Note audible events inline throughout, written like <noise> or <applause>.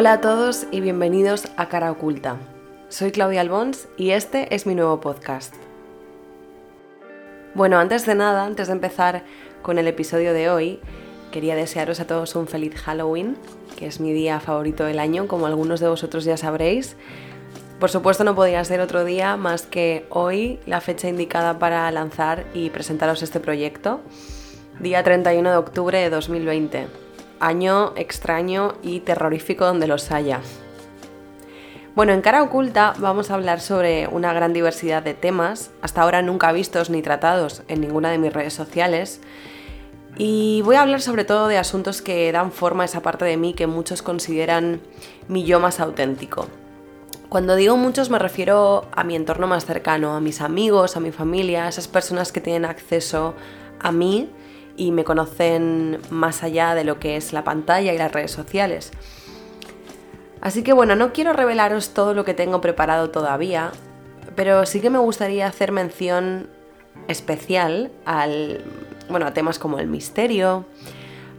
Hola a todos y bienvenidos a Cara Oculta. Soy Claudia Albons y este es mi nuevo podcast. Bueno, antes de nada, antes de empezar con el episodio de hoy, quería desearos a todos un feliz Halloween, que es mi día favorito del año, como algunos de vosotros ya sabréis. Por supuesto no podía ser otro día más que hoy, la fecha indicada para lanzar y presentaros este proyecto, día 31 de octubre de 2020, año extraño y terrorífico donde los haya. Bueno, en cara oculta vamos a hablar sobre una gran diversidad de temas, hasta ahora nunca vistos ni tratados en ninguna de mis redes sociales, y voy a hablar sobre todo de asuntos que dan forma a esa parte de mí que muchos consideran mi yo más auténtico. Cuando digo muchos me refiero a mi entorno más cercano, a mis amigos, a mi familia, a esas personas que tienen acceso a mí y me conocen más allá de lo que es la pantalla y las redes sociales. Así que bueno, no quiero revelaros todo lo que tengo preparado todavía, pero sí que me gustaría hacer mención especial al bueno, a temas como el misterio,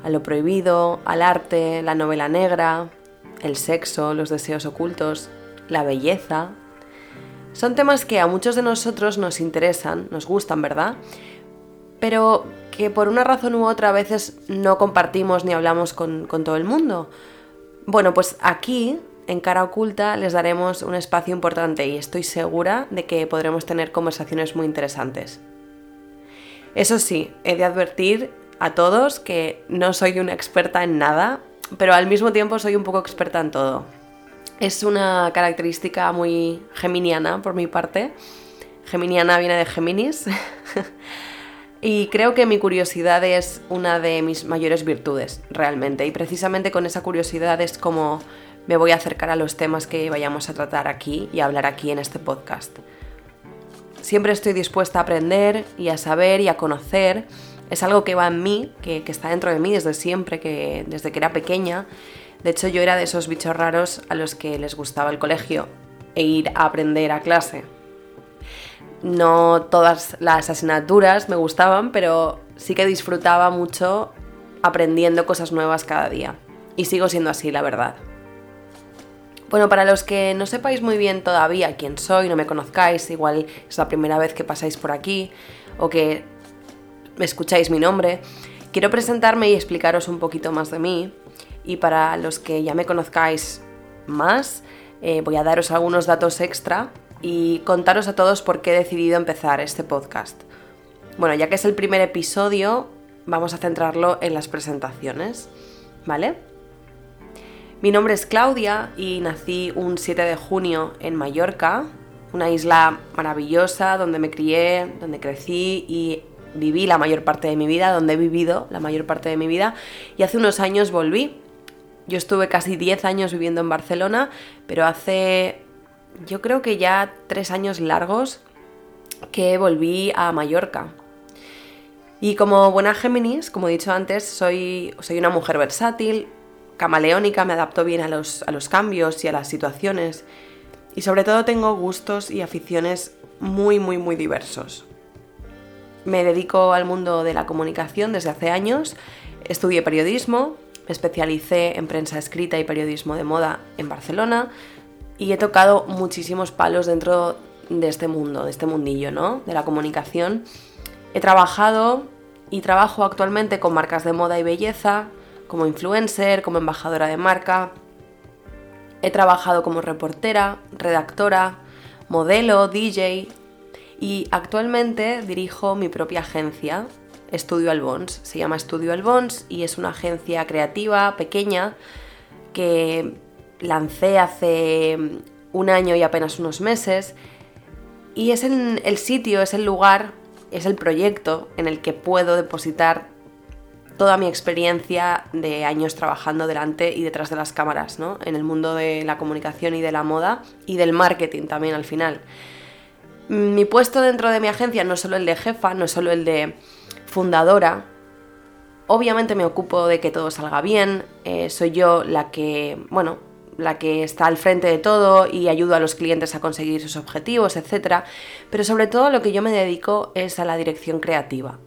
a lo prohibido, al arte, la novela negra, el sexo, los deseos ocultos, la belleza. Son temas que a muchos de nosotros nos interesan, nos gustan, ¿verdad? Pero que por una razón u otra a veces no compartimos ni hablamos con, todo el mundo. Bueno, pues aquí, en Cara Oculta, les daremos un espacio importante y estoy segura de que podremos tener conversaciones muy interesantes. Eso sí, he de advertir a todos que no soy una experta en nada, pero al mismo tiempo soy un poco experta en todo. Es una característica muy geminiana por mi parte. Geminiana viene de Géminis. <laughs> y creo que mi curiosidad es una de mis mayores virtudes, realmente. Y precisamente con esa curiosidad es como me voy a acercar a los temas que vayamos a tratar aquí y hablar aquí en este podcast. Siempre estoy dispuesta a aprender y a saber y a conocer. Es algo que va en mí, que, está dentro de mí desde siempre, que, desde que era pequeña. De hecho, yo era de esos bichos raros a los que les gustaba el colegio e ir a aprender a clase. No todas las asignaturas me gustaban, pero sí que disfrutaba mucho aprendiendo cosas nuevas cada día. Y sigo siendo así, la verdad. Bueno, para los que no sepáis muy bien todavía quién soy, no me conozcáis, igual es la primera vez que pasáis por aquí o que me escucháis mi nombre, quiero presentarme y explicaros un poquito más de mí. Y para los que ya me conozcáis más, eh, voy a daros algunos datos extra y contaros a todos por qué he decidido empezar este podcast. Bueno, ya que es el primer episodio, vamos a centrarlo en las presentaciones, ¿vale? Mi nombre es Claudia y nací un 7 de junio en Mallorca, una isla maravillosa donde me crié, donde crecí y viví la mayor parte de mi vida, donde he vivido la mayor parte de mi vida y hace unos años volví. Yo estuve casi 10 años viviendo en Barcelona, pero hace yo creo que ya 3 años largos que volví a Mallorca. Y como buena Géminis, como he dicho antes, soy, soy una mujer versátil, camaleónica, me adapto bien a los, a los cambios y a las situaciones. Y sobre todo tengo gustos y aficiones muy, muy, muy diversos. Me dedico al mundo de la comunicación desde hace años. Estudié periodismo, me especialicé en prensa escrita y periodismo de moda en Barcelona y he tocado muchísimos palos dentro de este mundo, de este mundillo, ¿no? De la comunicación. He trabajado y trabajo actualmente con marcas de moda y belleza, como influencer, como embajadora de marca. He trabajado como reportera, redactora, modelo, DJ y actualmente dirijo mi propia agencia, Estudio Albons. Se llama Estudio Albons y es una agencia creativa pequeña que lancé hace un año y apenas unos meses. Y es el sitio, es el lugar, es el proyecto en el que puedo depositar toda mi experiencia de años trabajando delante y detrás de las cámaras, ¿no? En el mundo de la comunicación y de la moda y del marketing también al final. Mi puesto dentro de mi agencia no es solo el de jefa, no es solo el de fundadora. Obviamente me ocupo de que todo salga bien, eh, soy yo la que, bueno, la que está al frente de todo y ayudo a los clientes a conseguir sus objetivos, etc. Pero sobre todo lo que yo me dedico es a la dirección creativa,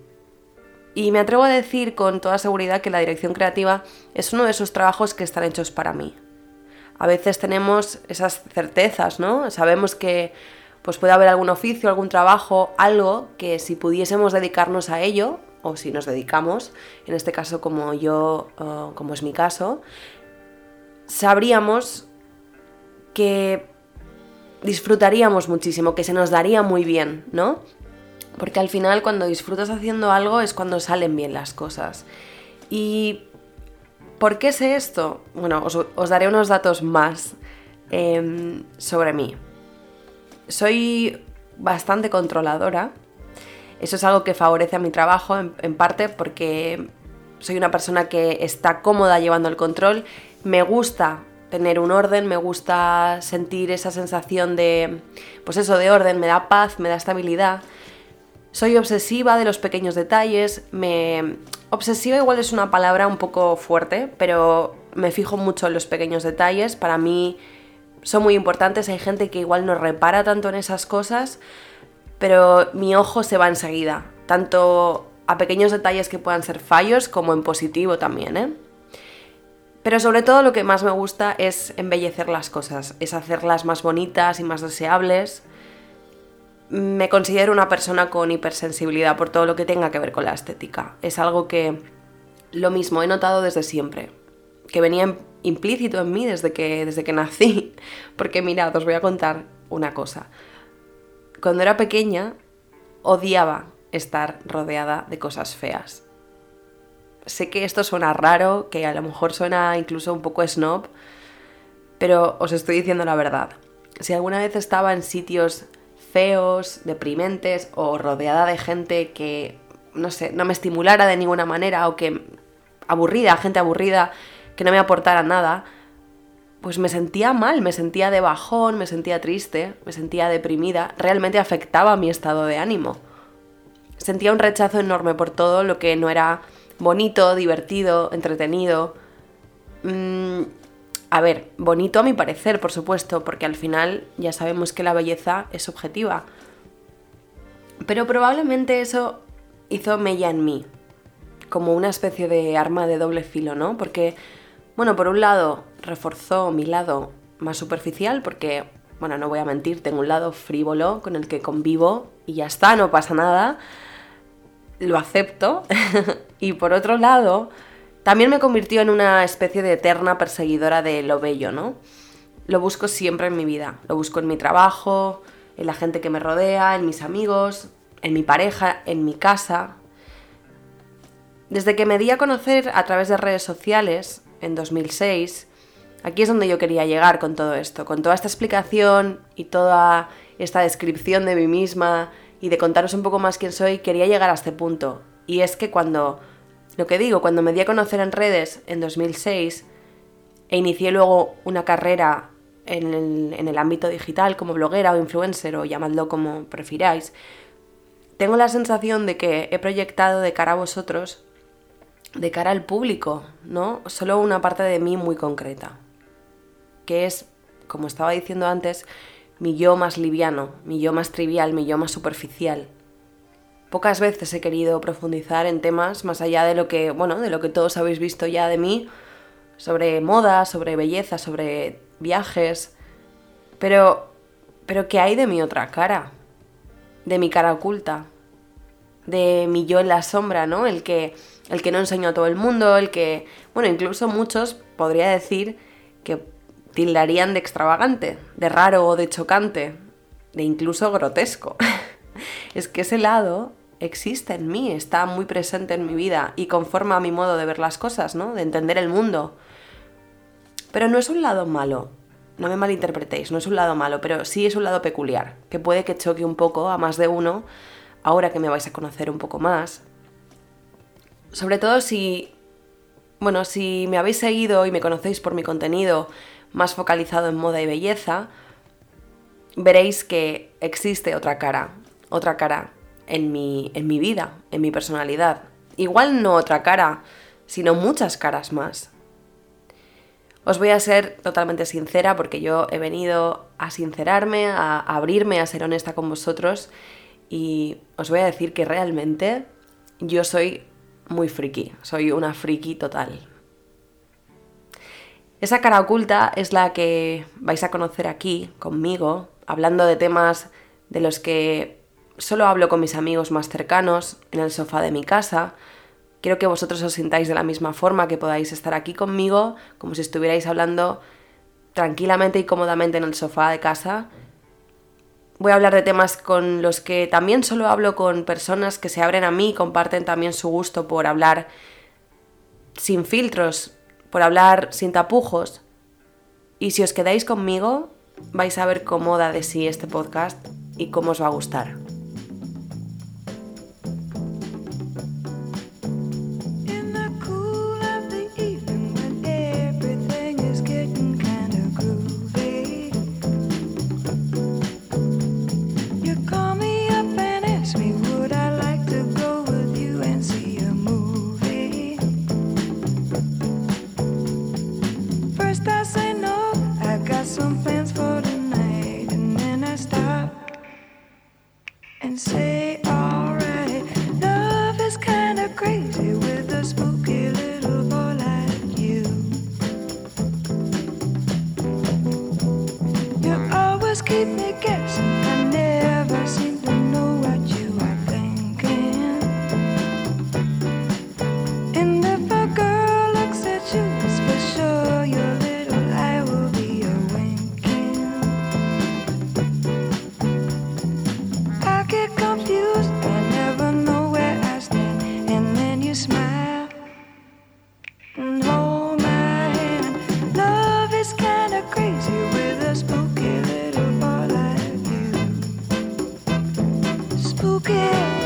y me atrevo a decir con toda seguridad que la dirección creativa es uno de esos trabajos que están hechos para mí. A veces tenemos esas certezas, ¿no? Sabemos que pues puede haber algún oficio, algún trabajo, algo que si pudiésemos dedicarnos a ello, o si nos dedicamos, en este caso como yo, como es mi caso, sabríamos que disfrutaríamos muchísimo, que se nos daría muy bien, ¿no? Porque al final cuando disfrutas haciendo algo es cuando salen bien las cosas. ¿Y por qué sé esto? Bueno, os, daré unos datos más em, sobre mí. Soy bastante controladora. Eso es algo que favorece a mi trabajo en parte porque soy una persona que está cómoda llevando el control. Me gusta tener un orden, me gusta sentir esa sensación de, pues eso, de orden, me da paz, me da estabilidad. Soy obsesiva de los pequeños detalles, me... Obsesiva igual es una palabra un poco fuerte, pero me fijo mucho en los pequeños detalles, para mí son muy importantes, hay gente que igual no repara tanto en esas cosas, pero mi ojo se va enseguida, tanto a pequeños detalles que puedan ser fallos como en positivo también, ¿eh? Pero sobre todo lo que más me gusta es embellecer las cosas, es hacerlas más bonitas y más deseables. Me considero una persona con hipersensibilidad por todo lo que tenga que ver con la estética. Es algo que lo mismo he notado desde siempre, que venía implícito en mí desde que, desde que nací. <laughs> Porque mirad, os voy a contar una cosa. Cuando era pequeña odiaba estar rodeada de cosas feas sé que esto suena raro, que a lo mejor suena incluso un poco snob, pero os estoy diciendo la verdad. Si alguna vez estaba en sitios feos, deprimentes o rodeada de gente que, no sé, no me estimulara de ninguna manera o que aburrida, gente aburrida, que no me aportara nada, pues me sentía mal, me sentía de bajón, me sentía triste, me sentía deprimida, realmente afectaba mi estado de ánimo. Sentía un rechazo enorme por todo lo que no era bonito, divertido, entretenido. Mm, a ver, bonito a mi parecer, por supuesto, porque al final ya sabemos que la belleza es subjetiva. Pero probablemente eso hizo mella en mí, como una especie de arma de doble filo, ¿no? Porque, bueno, por un lado reforzó mi lado más superficial, porque, bueno, no voy a mentir, tengo un lado frívolo con el que convivo y ya está, no pasa nada lo acepto. <laughs> y por otro lado, también me convirtió en una especie de eterna perseguidora de lo bello, ¿no? Lo busco siempre en mi vida. Lo busco en mi trabajo, en la gente que me rodea, en mis amigos, en mi pareja, en mi casa. Desde que me di a conocer a través de redes sociales, en 2006, aquí es donde yo quería llegar con todo esto, con toda esta explicación y toda esta descripción de mí misma, y de contaros un poco más quién soy, quería llegar a este punto. Y es que cuando, lo que digo, cuando me di a conocer en redes en 2006 e inicié luego una carrera en el, en el ámbito digital como bloguera o influencer o llamadlo como prefiráis, tengo la sensación de que he proyectado de cara a vosotros, de cara al público, ¿no? Solo una parte de mí muy concreta, que es, como estaba diciendo antes, mi yo más liviano, mi yo más trivial, mi yo más superficial. Pocas veces he querido profundizar en temas más allá de lo que, bueno, de lo que todos habéis visto ya de mí, sobre moda, sobre belleza, sobre viajes, pero pero ¿qué hay de mi otra cara? De mi cara oculta, de mi yo en la sombra, ¿no? El que el que no enseño a todo el mundo, el que, bueno, incluso muchos podría decir que tildarían de extravagante, de raro o de chocante, de incluso grotesco. <laughs> es que ese lado existe en mí, está muy presente en mi vida y conforma mi modo de ver las cosas, ¿no? De entender el mundo. Pero no es un lado malo, no me malinterpretéis, no es un lado malo, pero sí es un lado peculiar, que puede que choque un poco a más de uno, ahora que me vais a conocer un poco más. Sobre todo si, bueno, si me habéis seguido y me conocéis por mi contenido más focalizado en moda y belleza, veréis que existe otra cara, otra cara en mi, en mi vida, en mi personalidad. Igual no otra cara, sino muchas caras más. Os voy a ser totalmente sincera porque yo he venido a sincerarme, a abrirme, a ser honesta con vosotros y os voy a decir que realmente yo soy muy friki, soy una friki total. Esa cara oculta es la que vais a conocer aquí conmigo, hablando de temas de los que solo hablo con mis amigos más cercanos, en el sofá de mi casa. Quiero que vosotros os sintáis de la misma forma, que podáis estar aquí conmigo, como si estuvierais hablando tranquilamente y cómodamente en el sofá de casa. Voy a hablar de temas con los que también solo hablo con personas que se abren a mí y comparten también su gusto por hablar sin filtros, por hablar sin tapujos. Y si os quedáis conmigo, vais a ver cómo da de sí este podcast y cómo os va a gustar. forget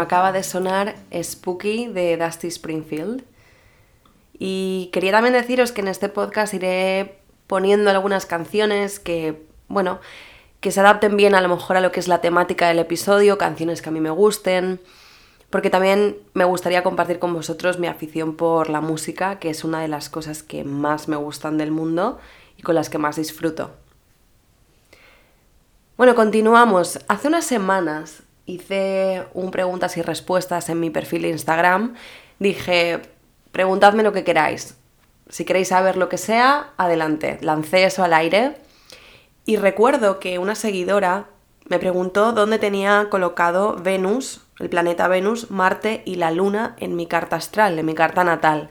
Acaba de sonar Spooky de Dusty Springfield. Y quería también deciros que en este podcast iré poniendo algunas canciones que, bueno, que se adapten bien a lo mejor a lo que es la temática del episodio, canciones que a mí me gusten, porque también me gustaría compartir con vosotros mi afición por la música, que es una de las cosas que más me gustan del mundo y con las que más disfruto. Bueno, continuamos. Hace unas semanas hice un preguntas y respuestas en mi perfil de Instagram. Dije, preguntadme lo que queráis. Si queréis saber lo que sea, adelante. Lancé eso al aire. Y recuerdo que una seguidora me preguntó dónde tenía colocado Venus, el planeta Venus, Marte y la Luna en mi carta astral, en mi carta natal.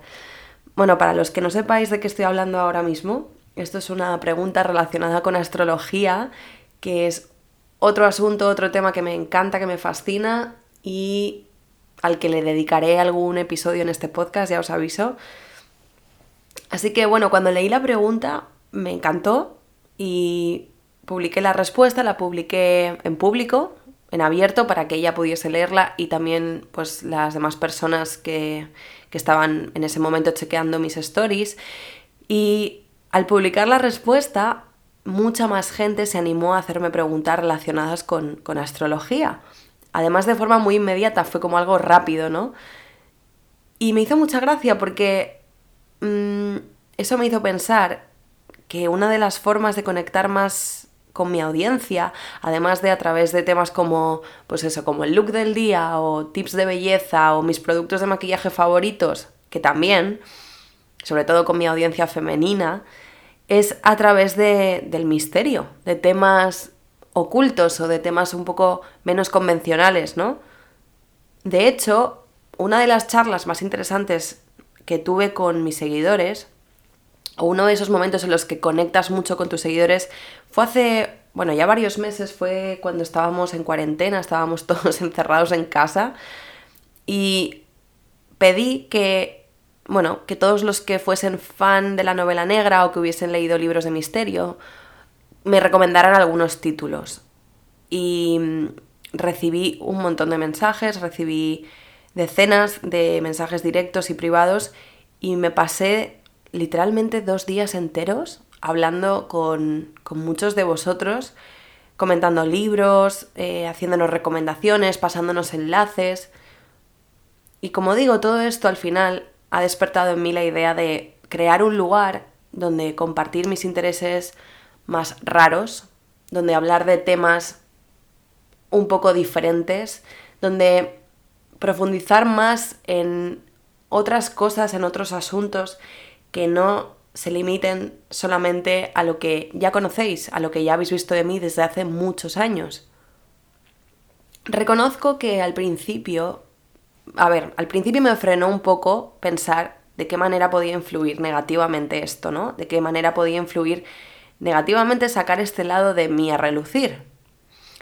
Bueno, para los que no sepáis de qué estoy hablando ahora mismo, esto es una pregunta relacionada con astrología, que es otro asunto, otro tema que me encanta, que me fascina y al que le dedicaré algún episodio en este podcast, ya os aviso. Así que bueno, cuando leí la pregunta me encantó y publiqué la respuesta, la publiqué en público, en abierto, para que ella pudiese leerla y también pues las demás personas que, que estaban en ese momento chequeando mis stories. Y al publicar la respuesta mucha más gente se animó a hacerme preguntas relacionadas con, astrología. Además de forma muy inmediata, fue como algo rápido, ¿no? Y me hizo mucha gracia porque mm, eso me hizo pensar que una de las formas de conectar más con mi audiencia, además de a través de temas como, pues eso, como el look del día o tips de belleza o mis productos de maquillaje favoritos, que también, sobre todo con mi audiencia femenina, es a través de, del misterio, de temas ocultos o de temas un poco menos convencionales, ¿no? De hecho, una de las charlas más interesantes que tuve con mis seguidores, o uno de esos momentos en los que conectas mucho con tus seguidores, fue hace, bueno, ya varios meses, fue cuando estábamos en cuarentena, estábamos <laughs> todos encerrados en casa, y pedí que, bueno, que todos los que fuesen fan de la novela negra o que hubiesen leído libros de misterio, me recomendaran algunos títulos. Y mm, recibí un montón de mensajes, recibí decenas de mensajes directos y privados y me pasé literalmente dos días enteros hablando con, muchos de vosotros, comentando libros, eh, haciéndonos recomendaciones, pasándonos enlaces. Y como digo, todo esto al final ha despertado en mí la idea de crear un lugar donde compartir mis intereses más raros, donde hablar de temas un poco diferentes, donde profundizar más en otras cosas, en otros asuntos que no se limiten solamente a lo que ya conocéis, a lo que ya habéis visto de mí desde hace muchos años. Reconozco que al principio, a ver, al principio me frenó un poco pensar de qué manera podía influir negativamente esto, ¿no? De qué manera podía influir negativamente sacar este lado de mí a relucir.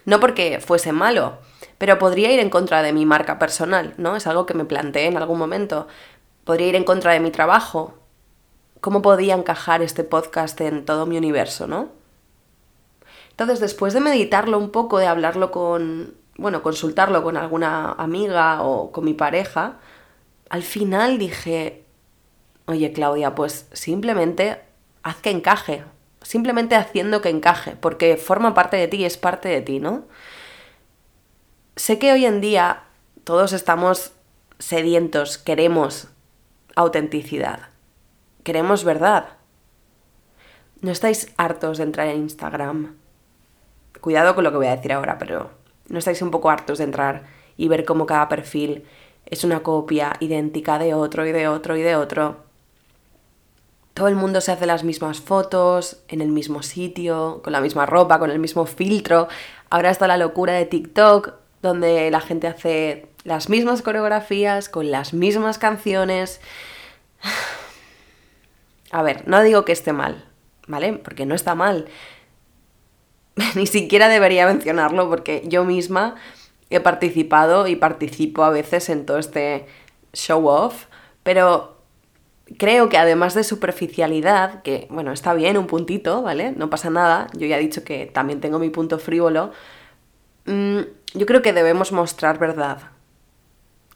No porque fuese malo, pero podría ir en contra de mi marca personal, ¿no? Es algo que me planteé en algún momento. Podría ir en contra de mi trabajo. ¿Cómo podía encajar este podcast en todo mi universo, no? Entonces, después de meditarlo un poco, de hablarlo con, bueno, consultarlo con alguna amiga o con mi pareja, al final dije, oye Claudia, pues simplemente haz que encaje, simplemente haciendo que encaje, porque forma parte de ti y es parte de ti, ¿no? Sé que hoy en día todos estamos sedientos, queremos autenticidad, queremos verdad. ¿No estáis hartos de entrar en Instagram? Cuidado con lo que voy a decir ahora, pero ¿no estáis un poco hartos de entrar y ver cómo cada perfil es una copia idéntica de otro y de otro y de otro? todo el mundo se hace las mismas fotos, en el mismo sitio, con la misma ropa, con el mismo filtro. Ahora está la locura de TikTok, donde la gente hace las mismas coreografías, con las mismas canciones. <sighs> A ver, no digo que esté mal, ¿vale? Porque no está mal. <laughs> Ni siquiera debería mencionarlo porque yo misma he participado y participo a veces en todo este show off, pero creo que además de superficialidad, que bueno, está bien un puntito, ¿vale? No pasa nada, yo ya he dicho que también tengo mi punto frívolo, mm, yo creo que debemos mostrar verdad.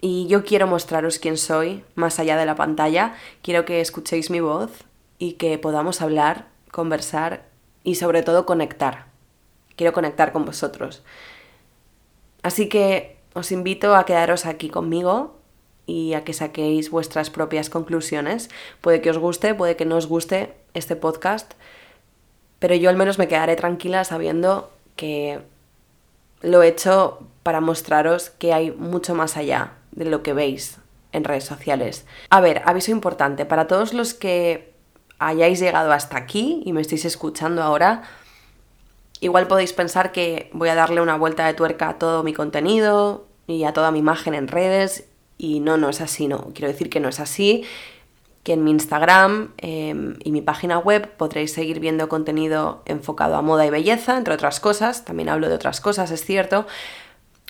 Y yo quiero mostraros quién soy, más allá de la pantalla, quiero que escuchéis mi voz y que podamos hablar, conversar y sobre todo conectar. Quiero conectar con vosotros. Así que os invito a quedaros aquí conmigo y a que saquéis vuestras propias conclusiones. Puede que os guste, puede que no os guste este podcast, pero yo al menos me quedaré tranquila sabiendo que lo he hecho para mostraros que hay mucho más allá de lo que veis en redes sociales. A ver, aviso importante, para todos los que hayáis llegado hasta aquí y me estéis escuchando ahora, igual podéis pensar que voy a darle una vuelta de tuerca a todo mi contenido y a toda mi imagen en redes y no, no es así, no. Quiero decir que no es así, que en mi Instagram em, y mi página web podréis seguir viendo contenido enfocado a moda y belleza, entre otras cosas. También hablo de otras cosas, es cierto.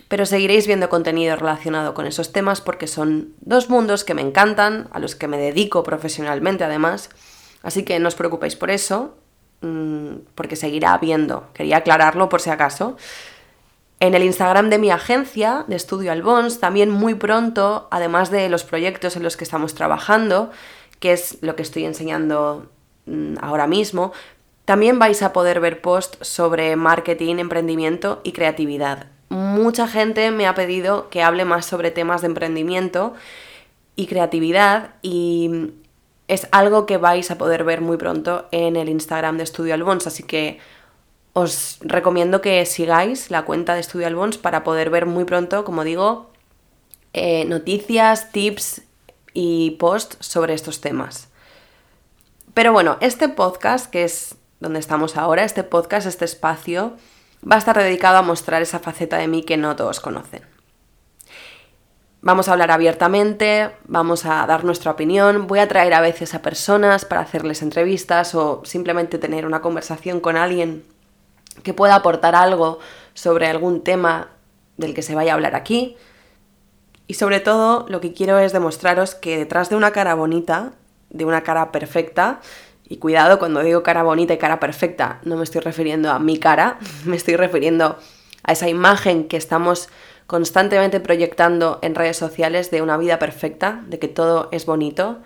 Pero seguiréis viendo contenido relacionado con esos temas porque son dos mundos que me encantan, a los que me dedico profesionalmente además. Así que no os preocupéis por eso, porque seguirá habiendo. Quería aclararlo por si acaso. En el Instagram de mi agencia, de Estudio Albons, también muy pronto, además de los proyectos en los que estamos trabajando, que es lo que estoy enseñando mm, ahora mismo, también vais a poder ver posts sobre marketing, emprendimiento y creatividad. Mucha gente me ha pedido que hable más sobre temas de emprendimiento y creatividad y es algo que vais a poder ver muy pronto en el Instagram de Estudio Albons, así que os recomiendo que sigáis la cuenta de Estudio Albons para poder ver muy pronto, como digo, eh, noticias, tips y posts sobre estos temas. Pero bueno, este podcast, que es donde estamos ahora, este podcast, este espacio, va a estar dedicado a mostrar esa faceta de mí que no todos conocen. Vamos a hablar abiertamente, vamos a dar nuestra opinión, voy a traer a veces a personas para hacerles entrevistas o simplemente tener una conversación con alguien que pueda aportar algo sobre algún tema del que se vaya a hablar aquí. Y sobre todo lo que quiero es demostraros que detrás de una cara bonita, de una cara perfecta, y cuidado cuando digo cara bonita y cara perfecta, no me estoy refiriendo a mi cara, <laughs> me estoy refiriendo a esa imagen que estamos constantemente proyectando en redes sociales de una vida perfecta, de que todo es bonito,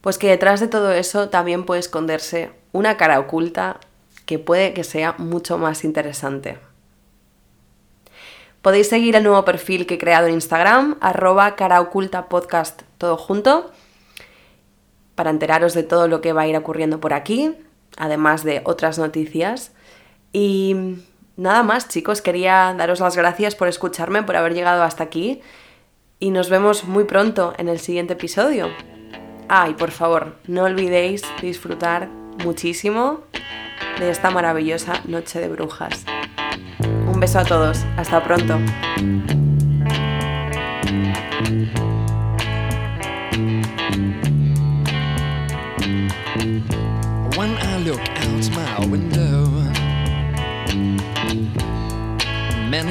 pues que detrás de todo eso también puede esconderse una cara oculta que puede que sea mucho más interesante. Podéis seguir el nuevo perfil que he creado en Instagram, arroba cara oculta podcast todo junto, para enteraros de todo lo que va a ir ocurriendo por aquí, además de otras noticias. Y nada más, chicos, quería daros las gracias por escucharme, por haber llegado hasta aquí. Y nos vemos muy pronto en el siguiente episodio. Ah, y por favor, no olvidéis disfrutar muchísimo de esta maravillosa noche de brujas. Un beso a todos, hasta pronto.